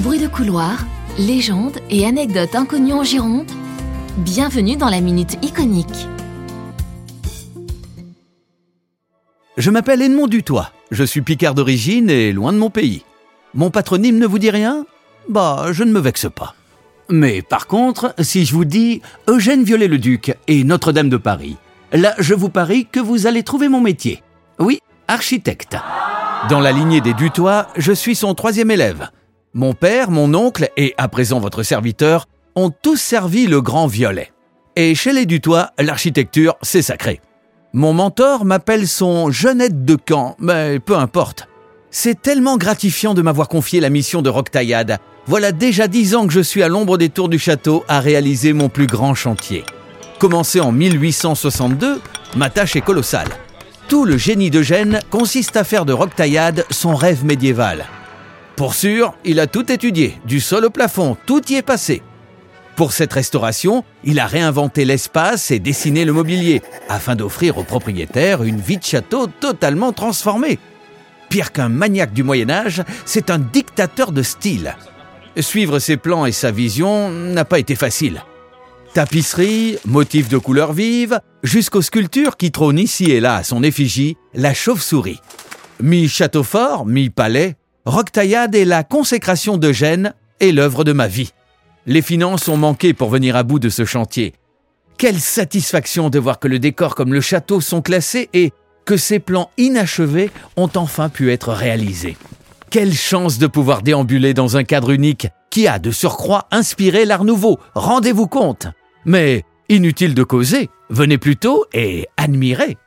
Bruit de couloir, légendes et anecdotes inconnues en Gironde. Bienvenue dans la Minute Iconique. Je m'appelle Edmond Dutoit. Je suis picard d'origine et loin de mon pays. Mon patronyme ne vous dit rien? Bah, je ne me vexe pas. Mais par contre, si je vous dis Eugène Viollet-le-Duc et Notre-Dame de Paris, là, je vous parie que vous allez trouver mon métier. Oui, architecte. Dans la lignée des Dutoit, je suis son troisième élève. Mon père, mon oncle et à présent votre serviteur ont tous servi le grand violet. Et chez les Dutoit, l'architecture, c'est sacré. Mon mentor m'appelle son Jeannette de Camp, mais peu importe. C'est tellement gratifiant de m'avoir confié la mission de Roquetaillade. Voilà déjà dix ans que je suis à l'ombre des tours du château à réaliser mon plus grand chantier. Commencé en 1862, ma tâche est colossale. Tout le génie d'Eugène consiste à faire de Roquetaillade son rêve médiéval. Pour sûr, il a tout étudié, du sol au plafond, tout y est passé. Pour cette restauration, il a réinventé l'espace et dessiné le mobilier, afin d'offrir aux propriétaires une vie de château totalement transformée. Pire qu'un maniaque du Moyen Âge, c'est un dictateur de style. Suivre ses plans et sa vision n'a pas été facile. Tapisserie, motifs de couleurs vives, jusqu'aux sculptures qui trônent ici et là à son effigie, la chauve-souris. Mi-château fort, mi-palais, Roquetaillade est la consécration d'Eugène et l'œuvre de ma vie. Les finances ont manqué pour venir à bout de ce chantier. Quelle satisfaction de voir que le décor comme le château sont classés et que ces plans inachevés ont enfin pu être réalisés. Quelle chance de pouvoir déambuler dans un cadre unique qui a de surcroît inspiré l'art nouveau, rendez-vous compte. Mais inutile de causer, venez plutôt et admirez.